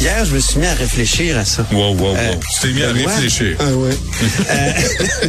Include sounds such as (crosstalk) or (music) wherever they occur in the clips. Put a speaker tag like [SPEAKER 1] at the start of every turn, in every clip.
[SPEAKER 1] Hier, je me suis mis à réfléchir à ça.
[SPEAKER 2] Wow, wow, wow.
[SPEAKER 1] Euh,
[SPEAKER 2] tu t'es mis à
[SPEAKER 1] Benoît-
[SPEAKER 2] réfléchir.
[SPEAKER 1] Ah ouais. Euh,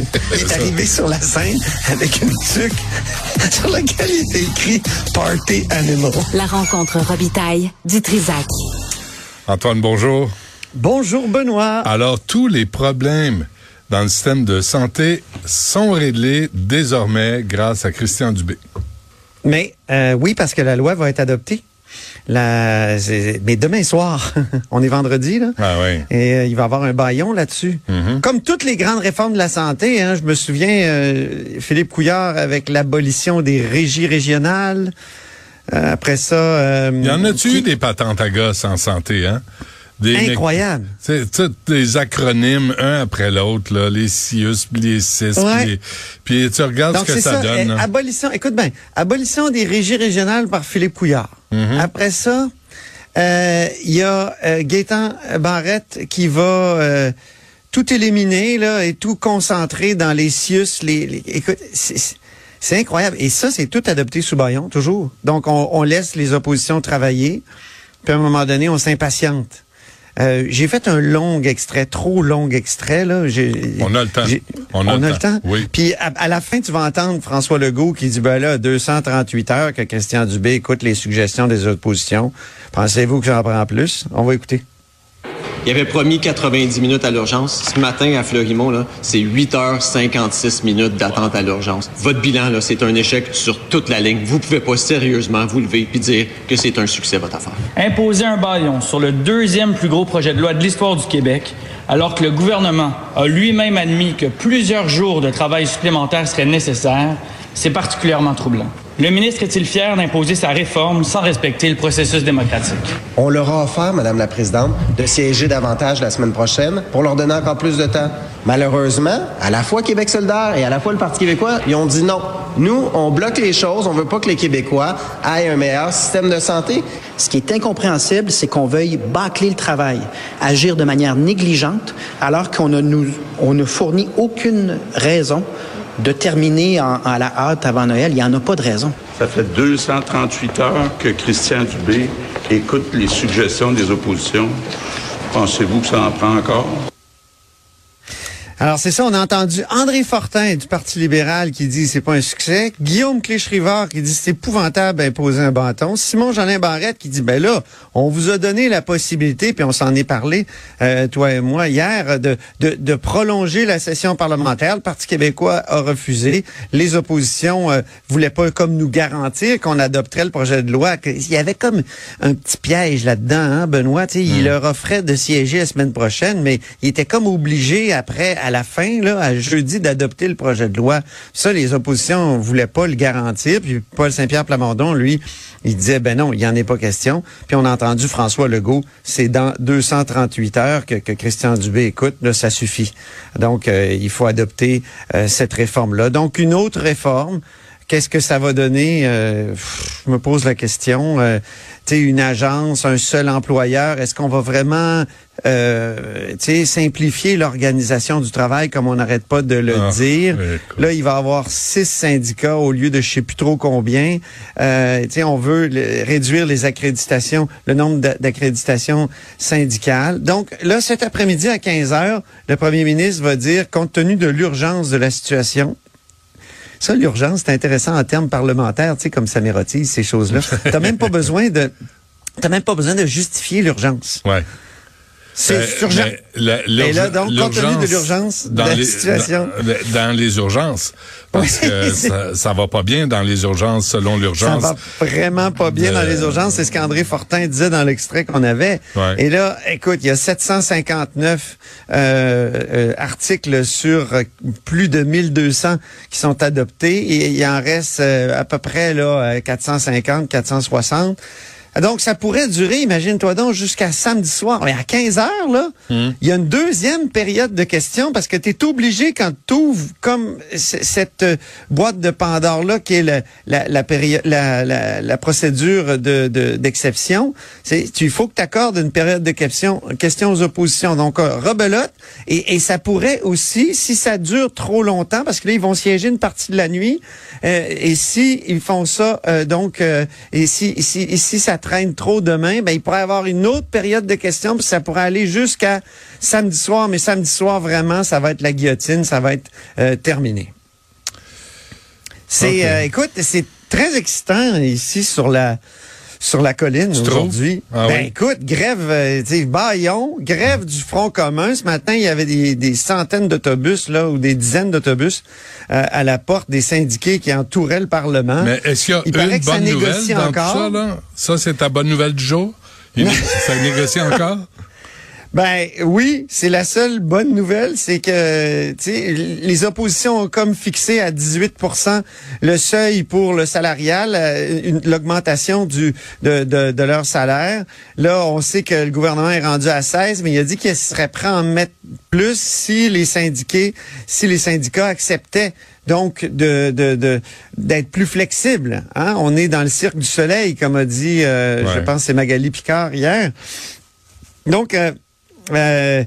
[SPEAKER 1] (laughs) il est arrivé sur la scène avec une tuque (laughs) sur laquelle il était écrit Party Animal.
[SPEAKER 3] La rencontre Robitaille du Trisac.
[SPEAKER 2] Antoine, bonjour.
[SPEAKER 1] Bonjour Benoît.
[SPEAKER 2] Alors, tous les problèmes dans le système de santé sont réglés désormais grâce à Christian Dubé.
[SPEAKER 1] Mais euh, oui, parce que la loi va être adoptée. La, mais demain soir, (laughs) on est vendredi, là.
[SPEAKER 2] Ah oui.
[SPEAKER 1] Et euh, il va y avoir un baillon là-dessus. Comme toutes les grandes réformes de la santé, hein, je me souviens, euh, Philippe Couillard avec l'abolition des régies régionales. Euh, après ça... euh,
[SPEAKER 2] Y en a-tu
[SPEAKER 1] qui-
[SPEAKER 2] eu des patentes à gosses en santé, hein? Des
[SPEAKER 1] Incroyable.
[SPEAKER 2] C'est tous des acronymes, un après l'autre, là, les CIUS, les CIS,
[SPEAKER 1] Ouais.
[SPEAKER 2] puis, les- puis tu regardes
[SPEAKER 1] Donc
[SPEAKER 2] ce que ça,
[SPEAKER 1] ça,
[SPEAKER 2] donne. là.
[SPEAKER 1] abolition, écoute bien, abolition des régies régionales par Philippe Couillard.
[SPEAKER 2] Mm-hmm.
[SPEAKER 1] Après ça, euh, il y a euh, Gaétan Barrette qui va euh, tout éliminer là et tout concentrer dans les CIUS. Les, les- écoute, c'est- c'est- incroyable. Et ça, c'est tout adopté sous baillon, toujours. Donc, on, on laisse les oppositions travailler. Puis à un moment donné, on s'impatiente. Euh, j'ai fait un long extrait, trop long extrait. Là. J'ai-
[SPEAKER 2] On a le temps.
[SPEAKER 1] j'ai-
[SPEAKER 2] On a le temps. Oui.
[SPEAKER 1] Puis à, à la fin, tu vas entendre François Legault qui dit, ben là, 238 heures que Christian Dubé écoute les suggestions des oppositions. Pensez-vous que j'en prends plus? On va écouter.
[SPEAKER 4] Il avait promis 90 minutes à l'urgence. Ce matin, à Fleurimont, c'est 8h56 minutes d'attente à l'urgence. Votre bilan, c'est un échec sur toute la ligne. Vous pouvez pas sérieusement vous lever et dire que c'est un succès, votre affaire.
[SPEAKER 5] imposer un baillon sur le deuxième plus gros projet de loi de l'histoire du Québec, alors que le gouvernement a lui-même admis que plusieurs jours de travail supplémentaires seraient nécessaires, c'est particulièrement troublant. Le ministre est-il fier d'imposer sa réforme sans respecter le processus démocratique?
[SPEAKER 6] On leur a offert, Madame la Présidente, de siéger davantage la semaine prochaine pour leur donner encore plus de temps. Malheureusement, à la fois Québec solidaire et à la fois le Parti québécois, ils ont dit non. Nous, on bloque les choses, on veut pas que les Québécois aient un meilleur système de santé.
[SPEAKER 7] Ce qui est incompréhensible, c'est qu'on veuille bâcler le travail, agir de manière négligente, alors qu'on ne nous, on ne fournit aucune raison de terminer en- la hâte avant Noël. Il n'y en a pas de raison.
[SPEAKER 8] Ça fait 238 heures que Christian Dubé écoute les suggestions des oppositions. Pensez-vous que ça en prend encore?
[SPEAKER 1] Alors c'est ça, on a entendu André Fortin du Parti libéral qui dit c'est pas un succès, Guillaume Cléch-Rivard qui dit c'est épouvantable d'imposer un bâton, Simon Jolin Barrette qui dit ben là, on vous a donné la possibilité, puis on s'en est parlé, euh, toi et moi, hier, de, de, de prolonger la session parlementaire. Le Parti québécois a refusé. Les oppositions euh, voulaient pas comme nous garantir qu'on adopterait le projet de loi. Il y avait comme un petit piège là-dedans, hein, Benoît. Tu sais, Il leur offrait de siéger la semaine prochaine, mais il était comme obligé après, à la fin, là, à jeudi, d'adopter le projet de loi. Ça, les oppositions voulaient pas le garantir. Puis Paul Saint-Pierre Plamondon, lui, il disait, ben non, il n'y en est pas question. Puis on a entendu François Legault, c'est dans 238 heures que, Christian Dubé écoute, là, ça suffit. Donc, euh, il faut adopter euh, cette réforme-là. Donc, une autre réforme, Qu'est-ce que ça va donner? Euh, je me pose la question. Euh, tu sais, une agence, un seul employeur, est-ce qu'on va vraiment euh, simplifier l'organisation du travail comme on n'arrête pas de le
[SPEAKER 2] Ah,
[SPEAKER 1] dire? Là, il va y avoir six syndicats au lieu de je sais plus trop combien. Euh, on veut le- réduire les accréditations, le nombre d'a- d'accréditations syndicales. Donc, là, cet après-midi à 15 heures, le premier ministre va dire, compte tenu de l'urgence de la situation, ça, l'urgence, c'est intéressant en termes parlementaires, tu sais, comme ça m'érotise, ces choses-là. (laughs) T'as même pas besoin de, t'as même pas besoin de justifier l'urgence.
[SPEAKER 2] Ouais.
[SPEAKER 1] C'est
[SPEAKER 2] Euh,
[SPEAKER 1] urgent.
[SPEAKER 2] la-
[SPEAKER 1] Et là, donc, compte tenu de
[SPEAKER 2] l'urgence
[SPEAKER 1] de
[SPEAKER 2] dans
[SPEAKER 1] la
[SPEAKER 2] les-
[SPEAKER 1] situation.
[SPEAKER 2] Dans, dans les urgences. Parce
[SPEAKER 1] Oui,
[SPEAKER 2] que ça, ça va pas bien dans les urgences selon
[SPEAKER 1] Ça
[SPEAKER 2] l'urgence.
[SPEAKER 1] va vraiment pas bien
[SPEAKER 2] de-
[SPEAKER 1] dans les urgences. C'est ce qu'André Fortin disait dans l'extrait qu'on avait.
[SPEAKER 2] Ouais.
[SPEAKER 1] Et là, écoute, il y a 759 euh, euh, articles sur euh, plus de 1200 qui sont adoptés et il en reste euh, à peu près là euh, 450, 460. Donc, ça pourrait durer, imagine-toi donc, jusqu'à samedi soir. Mais à 15 heures, là, il y a une deuxième période de questions parce que tu es obligé, quand tu ouvres comme cette euh, boîte de Pandore-là, qui est la, la, la, péri- la, la, la procédure de, de- d'exception, c'est tu- il faut que tu accordes une période de questions, questions aux oppositions. Donc, euh, rebelote. Et, et ça pourrait aussi, si ça dure trop longtemps, parce que là, ils vont siéger une partie de la nuit, euh, et si ils font ça, euh, donc, euh, et si, si, et si ça traîne trop demain, ben il pourrait y avoir une autre période de questions, puis ça pourrait aller jusqu'à samedi soir. Mais samedi soir, vraiment, ça va être la guillotine, ça va être euh, terminé. C'est, euh, écoute, c'est très excitant ici sur la sur la colline aujourd'hui.
[SPEAKER 2] Ah
[SPEAKER 1] ben
[SPEAKER 2] oui?
[SPEAKER 1] écoute, grève, euh, tu sais, Bayon, grève du Front commun. Ce matin, il y avait des, des centaines d'autobus là ou des dizaines d'autobus euh, à la porte des syndiqués qui entouraient le Parlement.
[SPEAKER 2] Mais est-ce qu'il y a
[SPEAKER 1] Il paraît
[SPEAKER 2] une bonne nouvelle dans
[SPEAKER 1] encore.
[SPEAKER 2] tout ça, là? Ça, c'est ta bonne nouvelle du jour? Il- ça négocie encore? (laughs)
[SPEAKER 1] Ben oui, c'est la seule bonne nouvelle, c'est que les oppositions ont comme fixé à 18% le seuil pour le salarial, euh, l'augmentation du de, de, de leur salaire. Là, on sait que le gouvernement est rendu à 16, mais il a dit qu'il serait prêt à en mettre plus si les syndiqués, si les syndicats acceptaient donc de de de- d'être plus flexibles. Hein? On est dans le cirque du soleil, comme a dit, euh, je pense, c'est Magali Picard hier. Donc, euh, euh,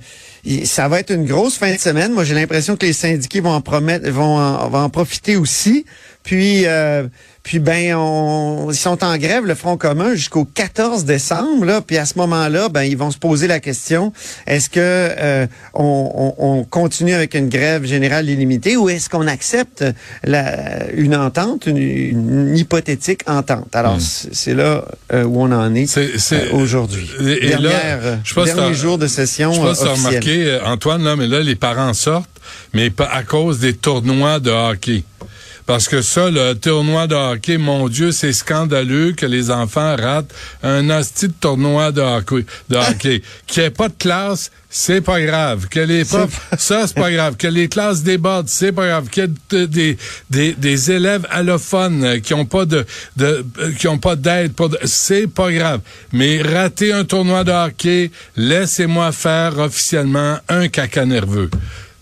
[SPEAKER 1] ça va être une grosse fin de semaine. Moi, j'ai l'impression que les syndiqués vont en promettre, vont en, vont en profiter aussi. Puis, euh, puis ben, on, ils sont en grève, le Front commun, jusqu'au 14 décembre. Là, puis à ce moment-là, ben, ils vont se poser la question est-ce que euh, on, on- on continue avec une grève générale illimitée ou est-ce qu'on accepte la, une entente, une, une hypothétique entente? Alors, c'est c'est là euh, où on en est,
[SPEAKER 2] Hmm. C'est- c'est-
[SPEAKER 1] euh, aujourd'hui.
[SPEAKER 2] Et- et là,
[SPEAKER 1] Dernière, euh,
[SPEAKER 2] je si
[SPEAKER 1] dernier jour de session
[SPEAKER 2] Je
[SPEAKER 1] euh,
[SPEAKER 2] t'as
[SPEAKER 1] officielle.
[SPEAKER 2] remarqué, euh, Antoine, là, mais là, les parents sortent, mais pas à cause des tournois de hockey. Parce que ça, le tournoi de hockey, mon Dieu, c'est scandaleux que les enfants ratent un hostie de tournoi de hockey. De hockey. Qu'il n'y ait pas de classe, c'est pas grave. Que les profs, ça, c'est pas grave. Que les classes débordent, c'est pas grave. Qu'il y ait de- des, des, des élèves allophones qui ont pas de, de qui ont pas d'aide, c'est pas grave. Mais rater un tournoi de hockey, laissez-moi faire officiellement un caca nerveux.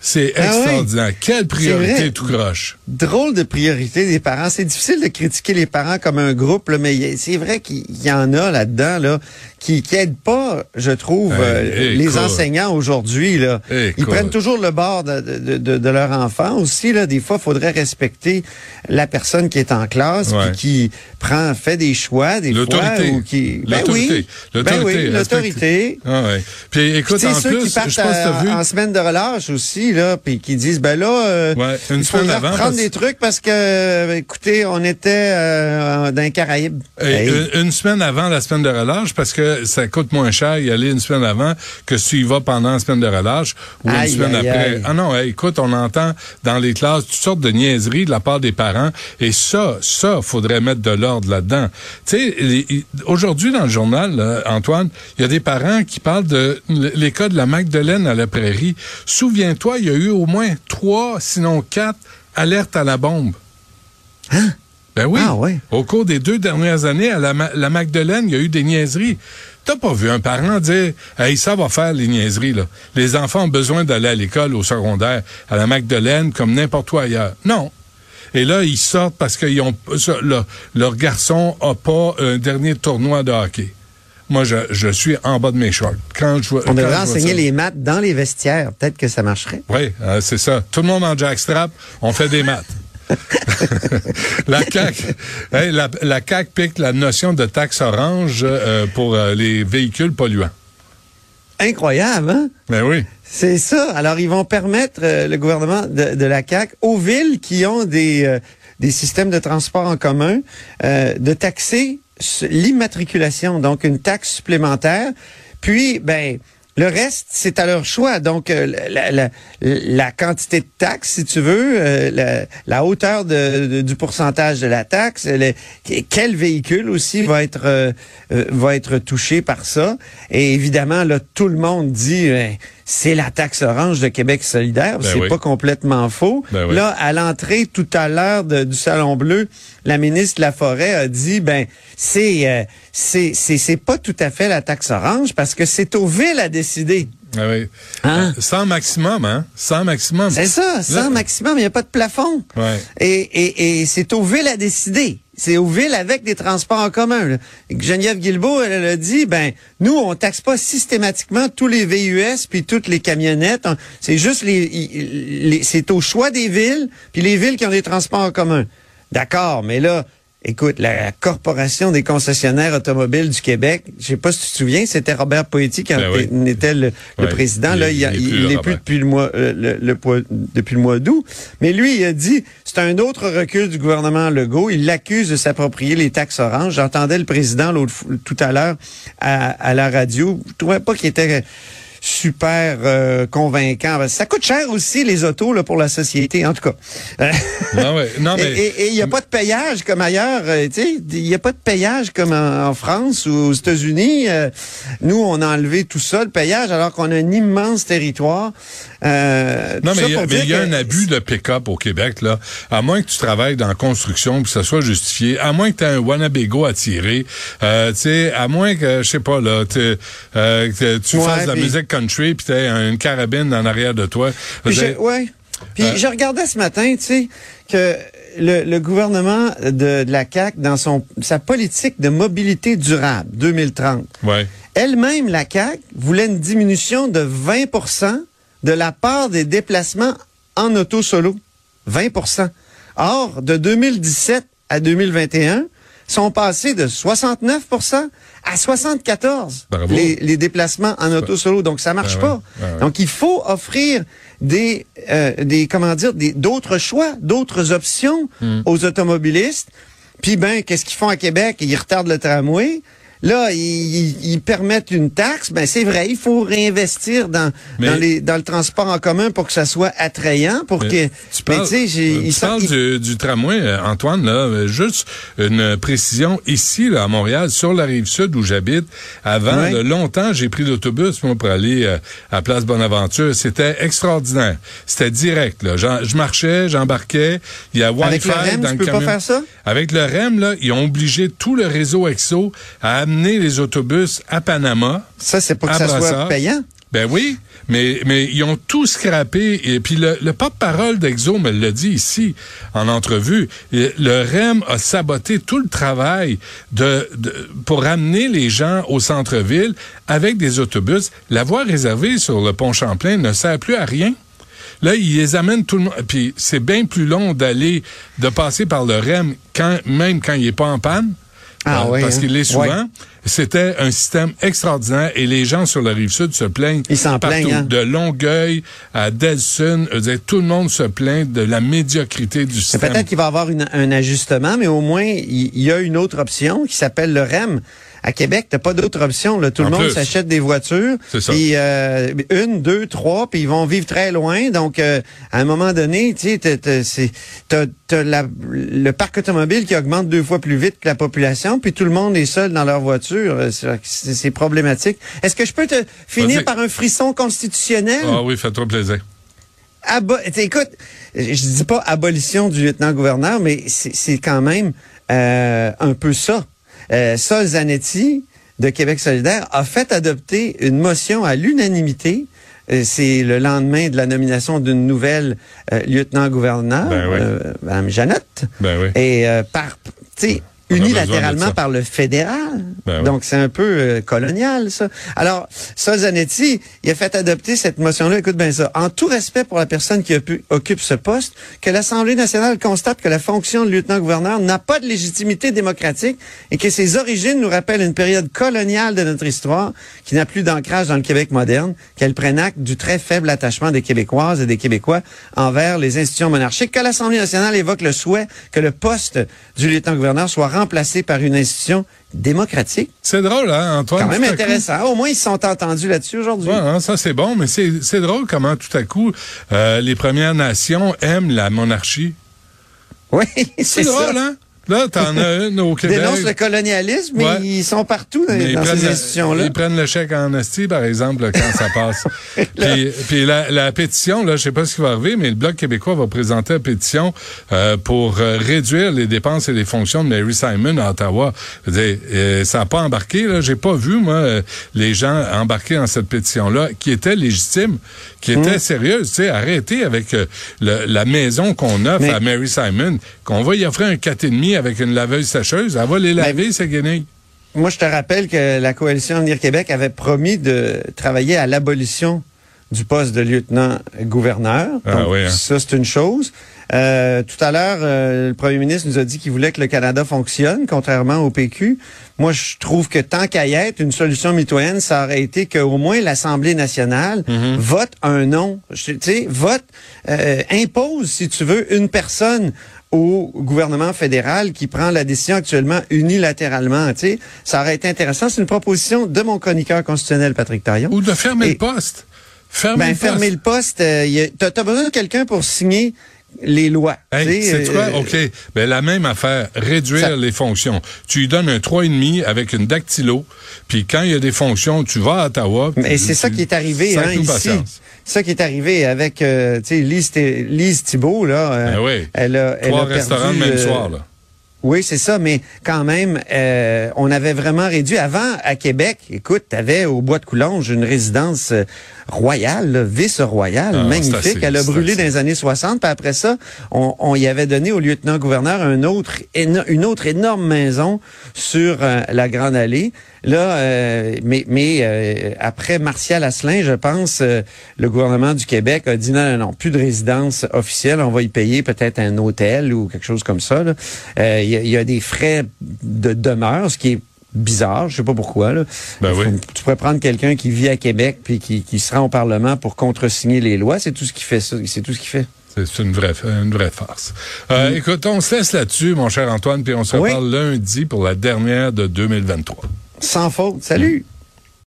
[SPEAKER 2] C'est
[SPEAKER 1] Ah oui.
[SPEAKER 2] extraordinaire. Quelle priorité tout croche.
[SPEAKER 1] Drôle de priorité des parents. C'est difficile de critiquer les parents comme un groupe, là, mais c'est vrai qu'il y en a là-dedans là, qui qui aident pas, je trouve,
[SPEAKER 2] Hey,
[SPEAKER 1] euh, les enseignants aujourd'hui. Là. Ils prennent toujours le bord de, de, de, de leur enfant aussi. Là. Des fois, il faudrait respecter la personne qui est en classe
[SPEAKER 2] Ouais.
[SPEAKER 1] puis qui prend fait des choix, des fois.
[SPEAKER 2] L'autorité.
[SPEAKER 1] Ou qui... Ben
[SPEAKER 2] L'autorité.
[SPEAKER 1] oui,
[SPEAKER 2] L'autorité,
[SPEAKER 1] ben oui, l'autorité.
[SPEAKER 2] Ah ouais. Puis écoute,
[SPEAKER 1] C'est
[SPEAKER 2] en
[SPEAKER 1] ceux
[SPEAKER 2] plus,
[SPEAKER 1] qui partent à-
[SPEAKER 2] vu.
[SPEAKER 1] en semaine de relâche aussi, là, puis qui disent, ben là, euh,
[SPEAKER 2] Ouais, une
[SPEAKER 1] il
[SPEAKER 2] semaine avant,
[SPEAKER 1] reprendre
[SPEAKER 2] parce-
[SPEAKER 1] des trucs parce que, euh, écoutez, on était euh, dans les Caraïbes.
[SPEAKER 2] Hey, une, une semaine avant la semaine de relâche, parce que ça coûte moins cher y aller une semaine avant que si tu y vas pendant la semaine de relâche ou
[SPEAKER 1] Aïe,
[SPEAKER 2] une semaine
[SPEAKER 1] aïe,
[SPEAKER 2] après.
[SPEAKER 1] aïe.
[SPEAKER 2] Ah non, hey, écoute, on entend dans les classes toutes sortes de niaiseries de la part des parents. Et ça, ça, faudrait mettre de l'ordre là-dedans. Tu sais, aujourd'hui dans le journal, là, Antoine, il y a des parents qui parlent de les cas de la Magdeleine à la prairie. Souviens-toi, il y a eu au moins trois, sinon quatre, alertes à la bombe. Ben oui.
[SPEAKER 1] Ah ouais.
[SPEAKER 2] Au cours des deux dernières années, à la, la Magdeleine, il y a eu des niaiseries. T'as pas vu un parent dire Hey, ça va faire les niaiseries, là. Les enfants ont besoin d'aller à l'école, au secondaire, à la Magdeleine, comme n'importe où ailleurs. Non. Et là, ils sortent parce que leur, leur garçon a pas un dernier tournoi de hockey. Moi, je, je suis en bas de mes shorts. Quand je, vois-
[SPEAKER 1] On devrait enseigner
[SPEAKER 2] ça.
[SPEAKER 1] les maths dans les vestiaires. Peut-être que ça marcherait.
[SPEAKER 2] Oui, euh, c'est ça. Tout le monde en jackstrap, on fait des maths. (laughs) la CAQ, hey, la, la CAQ pique la notion de taxe orange euh, pour euh, les véhicules polluants.
[SPEAKER 1] Incroyable, hein?
[SPEAKER 2] Ben oui.
[SPEAKER 1] C'est ça. Alors, ils vont permettre, euh, le gouvernement de, de la CAQ, aux villes qui ont des, des systèmes de transport en commun, de taxer l'immatriculation, donc une taxe supplémentaire. Puis, ben, le reste, c'est à leur choix. Donc, euh, la, la- la quantité de taxe, si tu veux, euh, la, la hauteur de, de- du pourcentage de la taxe, le- quel véhicule aussi va être euh, va être touché par ça. Et évidemment, là, tout le monde dit euh, c'est la taxe orange de Québec solidaire.
[SPEAKER 2] Ben
[SPEAKER 1] c'est
[SPEAKER 2] oui.
[SPEAKER 1] pas complètement faux.
[SPEAKER 2] Ben oui.
[SPEAKER 1] Là, à l'entrée tout à l'heure du Salon Bleu, la ministre de la Forêt a dit ben c'est euh, c'est c'est c'est pas tout à fait la taxe orange parce que c'est aux villes à décider.
[SPEAKER 2] Ah oui.
[SPEAKER 1] Hein?
[SPEAKER 2] Euh, Sans maximum, hein? Sans maximum.
[SPEAKER 1] C'est ça, 100
[SPEAKER 2] Là-
[SPEAKER 1] maximum, il n'y a pas de plafond.
[SPEAKER 2] Ouais.
[SPEAKER 1] Et, et, et c'est aux villes à décider. C'est aux villes avec des transports en commun. là. Geneviève Guilbeault, elle, elle a dit, ben, nous, on taxe pas systématiquement tous les VUS puis toutes les camionnettes. On- C'est juste les, les- c'est au choix des villes puis les villes qui ont des transports en commun. D'accord, mais là, Écoute, la Corporation des concessionnaires automobiles du Québec, je sais pas si tu te souviens, c'était Robert Poetti qui
[SPEAKER 2] Ben oui.
[SPEAKER 1] était le, président.
[SPEAKER 2] Il
[SPEAKER 1] Là, il,
[SPEAKER 2] il est plus,
[SPEAKER 1] est depuis le mois euh, le, le depuis le mois d'août. Mais lui, il a dit c'est un autre recul du gouvernement Legault. Il l'accuse de s'approprier les taxes oranges. J'entendais le président l'autre tout à l'heure à, à la radio. Je trouvais pas qu'il était super euh, convaincant. Ça coûte cher aussi les autos là, pour la société, en tout cas. Euh,
[SPEAKER 2] Non, ouais. (laughs) non, mais.
[SPEAKER 1] et- il n'y a pas de payage comme ailleurs. euh, tu sais, Il n'y a pas de payage comme en, en France ou aux États-Unis. Euh, nous, on a enlevé tout ça, le payage, alors qu'on a un immense territoire. Euh,
[SPEAKER 2] Non, mais il y a- un abus de pick-up au Québec, là. À moins que tu travailles dans la construction, que ça soit justifié, à moins que tu aies un Wanabago à tirer, euh, tu sais, à moins que, je sais pas, là, euh, que tu
[SPEAKER 1] Ouais,
[SPEAKER 2] fasses de la
[SPEAKER 1] puis-
[SPEAKER 2] musique country puis tu une carabine en arrière de toi.
[SPEAKER 1] Puis
[SPEAKER 2] Je
[SPEAKER 1] ouais. Puis
[SPEAKER 2] Euh,
[SPEAKER 1] je regardais ce matin, tu sais, que le, le gouvernement de, de la CAQ, dans son sa politique de mobilité durable 2030,
[SPEAKER 2] ouais.
[SPEAKER 1] elle-même, la CAQ, voulait une diminution de 20 de la part des déplacements en auto solo. 20% Or, de 2017 à 2021, sont passés de 69% à 74
[SPEAKER 2] Bravo.
[SPEAKER 1] les, les déplacements en auto solo. Donc, ça marche
[SPEAKER 2] Ben ouais,
[SPEAKER 1] pas.
[SPEAKER 2] ben ouais.
[SPEAKER 1] Donc, il faut offrir des, euh, des comment dire, des, d'autres choix, d'autres options
[SPEAKER 2] Hmm.
[SPEAKER 1] aux automobilistes. Puis, ben, qu'est-ce qu'ils font à Québec? Ils retardent le tramway. Là, ils, ils- permettent une taxe. Ben, c'est vrai, il faut réinvestir dans,
[SPEAKER 2] Mais-
[SPEAKER 1] dans, les, dans le transport en commun pour que ça soit attrayant, pour que...
[SPEAKER 2] Mais tu parles,
[SPEAKER 1] mais tu sais, j'ai-
[SPEAKER 2] euh,
[SPEAKER 1] ils
[SPEAKER 2] tu
[SPEAKER 1] sont-
[SPEAKER 2] parles du, du tramway, euh, Antoine, là, euh, juste une précision ici, là, à Montréal, sur la rive sud où j'habite. Avant, longtemps, j'ai pris l'autobus, moi, pour aller euh, à Place Bonaventure. C'était extraordinaire. C'était direct, là. Je marchais, j'embarquais. Il y a Wi-Fi
[SPEAKER 1] Avec le REM,
[SPEAKER 2] dans
[SPEAKER 1] tu
[SPEAKER 2] le
[SPEAKER 1] peux pas faire ça?
[SPEAKER 2] Avec le REM, là, ils ont obligé tout le réseau EXO à amener les autobus à Panama.
[SPEAKER 1] Ça, c'est pas que ça soit payant?
[SPEAKER 2] Ben oui, mais mais ils ont tout scrappé et puis le, le porte-parole d'Exo me l'a dit ici en entrevue. Le REM a saboté tout le travail de, de- pour ramener les gens au centre-ville avec des autobus. La voie réservée sur le pont Champlain ne sert plus à rien. Là, ils les amènent tout le monde. Puis c'est bien plus long d'aller, de passer par le REM quand, même quand il est pas en panne.
[SPEAKER 1] Ah
[SPEAKER 2] Euh,
[SPEAKER 1] oui,
[SPEAKER 2] Parce
[SPEAKER 1] hein?
[SPEAKER 2] qu'il l'est souvent.
[SPEAKER 1] Ouais.
[SPEAKER 2] C'était un système extraordinaire et les gens sur la rive sud se plaignent.
[SPEAKER 1] Ils s'en
[SPEAKER 2] partout.
[SPEAKER 1] plaignent, hein?
[SPEAKER 2] De Longueuil à Delson, dire, tout le monde se plaint de la médiocrité du système.
[SPEAKER 1] Peut-être qu'il va y avoir une- un ajustement, mais au moins, il il y, a une autre option qui s'appelle le REM. À Québec, t'as pas d'autre option. Là. Tout
[SPEAKER 2] En
[SPEAKER 1] le monde s'achète des voitures.
[SPEAKER 2] C'est ça.
[SPEAKER 1] Puis euh, une, deux, trois, puis ils vont vivre très loin. Donc, euh, à un moment donné, tu sais, t'as- le parc automobile qui augmente deux fois plus vite que la population, puis tout le monde est seul dans leur voiture. Euh, C'est problématique. Est-ce que je peux te finir par un frisson constitutionnel?
[SPEAKER 2] Ah oui, fais-toi plaisir.
[SPEAKER 1] Abo- écoute, je dis pas abolition du lieutenant-gouverneur, mais c'est c'est quand même euh, un peu ça. Euh, Sol Zanetti de Québec solidaire a fait adopter une motion à l'unanimité. Euh, c'est le lendemain de la nomination d'une nouvelle euh, lieutenant-gouverneur,
[SPEAKER 2] Ben oui.
[SPEAKER 1] euh, Mme Janotte,
[SPEAKER 2] Ben oui.
[SPEAKER 1] et euh, par, unilatéralement par le fédéral.
[SPEAKER 2] Ben oui.
[SPEAKER 1] Donc, c'est un peu euh, colonial, ça. Alors, ça, Zanetti, il a fait adopter cette motion-là. Écoute bien ça. En tout respect pour la personne qui occu- occupe ce poste, que l'Assemblée nationale constate que la fonction de lieutenant-gouverneur n'a pas de légitimité démocratique et que ses origines nous rappellent une période coloniale de notre histoire qui n'a plus d'ancrage dans le Québec moderne, qu'elle prenne acte du très faible attachement des Québécoises et des Québécois envers les institutions monarchiques, que l'Assemblée nationale évoque le souhait que le poste du lieutenant-gouverneur soit remplacé par une institution démocratique.
[SPEAKER 2] C'est drôle, hein, Antoine?
[SPEAKER 1] Quand même
[SPEAKER 2] coup?
[SPEAKER 1] intéressant. Au moins, ils se sont entendus là-dessus aujourd'hui.
[SPEAKER 2] Ouais, hein, ça c'est bon, mais c'est drôle comment tout à coup euh, les Premières Nations aiment la monarchie.
[SPEAKER 1] Oui, (laughs)
[SPEAKER 2] C'est
[SPEAKER 1] c'est ça.
[SPEAKER 2] drôle, hein? Là, t'en as une au
[SPEAKER 1] Ils
[SPEAKER 2] Québec.
[SPEAKER 1] dénoncent le colonialisme, mais
[SPEAKER 2] Ouais.
[SPEAKER 1] ils sont partout dans, dans ces institutions-là.
[SPEAKER 2] Ils prennent le chèque en esti, par exemple, quand ça passe. (laughs) puis puis la, la pétition, là, je sais pas ce qui va arriver, mais le Bloc québécois va présenter une pétition euh, pour euh, réduire les dépenses et les fonctions de Mary Simon à Ottawa. Dire, euh, ça n'a pas embarqué, là. J'ai pas vu, moi, euh, les gens embarquer dans cette pétition-là, qui était légitime, qui était sérieuse. Tu sais, arrêtez avec le- la maison qu'on offre
[SPEAKER 1] Mais-
[SPEAKER 2] à Mary Simon, qu'on va y offrir un 4,5 avec une laveuse sécheuse. Elle va les laver, ces guenilles.
[SPEAKER 1] Moi, je te rappelle que la coalition Avenir Québec avait promis de travailler à l'abolition du poste de lieutenant-gouverneur.
[SPEAKER 2] Ah
[SPEAKER 1] Donc,
[SPEAKER 2] oui, hein.
[SPEAKER 1] Ça, c'est une chose. Euh, tout à l'heure, euh, le premier ministre nous a dit qu'il voulait que le Canada fonctionne, contrairement au PQ. Moi, je trouve que tant qu'à y être, une solution mitoyenne, ça aurait été qu'au moins l'Assemblée nationale
[SPEAKER 2] Mhm.
[SPEAKER 1] vote un nom. Tu sais, vote, euh, impose, si tu veux, une personne au gouvernement fédéral qui prend la décision actuellement unilatéralement. Tu sais, ça aurait été intéressant. C'est une proposition de mon chroniqueur constitutionnel, Patrick Taillon.
[SPEAKER 2] Ou de fermer
[SPEAKER 1] Et-
[SPEAKER 2] le poste. Fermer
[SPEAKER 1] Ben,
[SPEAKER 2] le poste.
[SPEAKER 1] fermer le poste, euh, y a- t'as t'as besoin de quelqu'un pour signer les lois.
[SPEAKER 2] Hey, c'est quoi?
[SPEAKER 1] euh,
[SPEAKER 2] OK. Ben, la même affaire. Réduire
[SPEAKER 1] Ça-
[SPEAKER 2] les fonctions. Tu lui donnes un 3,5 avec une dactylo, puis quand il y a des fonctions, tu vas à Ottawa.
[SPEAKER 1] Et
[SPEAKER 2] puis
[SPEAKER 1] c'est ça qui est arrivé hein, ici.
[SPEAKER 2] patience.
[SPEAKER 1] Ça qui est arrivé avec euh, tu sais, Lise, Lise Thibault. Là, euh,
[SPEAKER 2] Ben oui.
[SPEAKER 1] elle a, elle
[SPEAKER 2] Trois
[SPEAKER 1] perdu,
[SPEAKER 2] restaurants le même
[SPEAKER 1] euh,
[SPEAKER 2] soir, là.
[SPEAKER 1] Oui, c'est ça, mais quand même, euh, on avait vraiment réduit. Avant, à Québec, écoute, tu avais au Bois de Coulonge une résidence royale, là, vice-royale,
[SPEAKER 2] Ah,
[SPEAKER 1] magnifique. Elle a brûlé dans les années 60, puis après ça, on, on y avait donné au lieutenant-gouverneur un autre, une autre énorme maison sur euh, la Grande Allée. Là, euh, mais, mais euh, après Martial Asselin, je pense, euh, le gouvernement du Québec a dit non, non, non, plus de résidence officielle, on va y payer peut-être un hôtel ou quelque chose comme ça. Euh, Il y, y a des frais de demeure, ce qui est bizarre, je sais pas pourquoi. Là.
[SPEAKER 2] Ben oui.
[SPEAKER 1] Tu pourrais prendre quelqu'un qui vit à Québec puis qui, qui se rend au Parlement pour contresigner les lois, c'est tout ce qui fait ça, c'est tout ce qui fait.
[SPEAKER 2] C'est une vraie, une vraie farce. Euh, Écoute, on se laisse là-dessus, mon cher Antoine, puis on se
[SPEAKER 1] Oui.
[SPEAKER 2] reparle lundi pour la dernière de 2023.
[SPEAKER 1] Sans faute. Salut.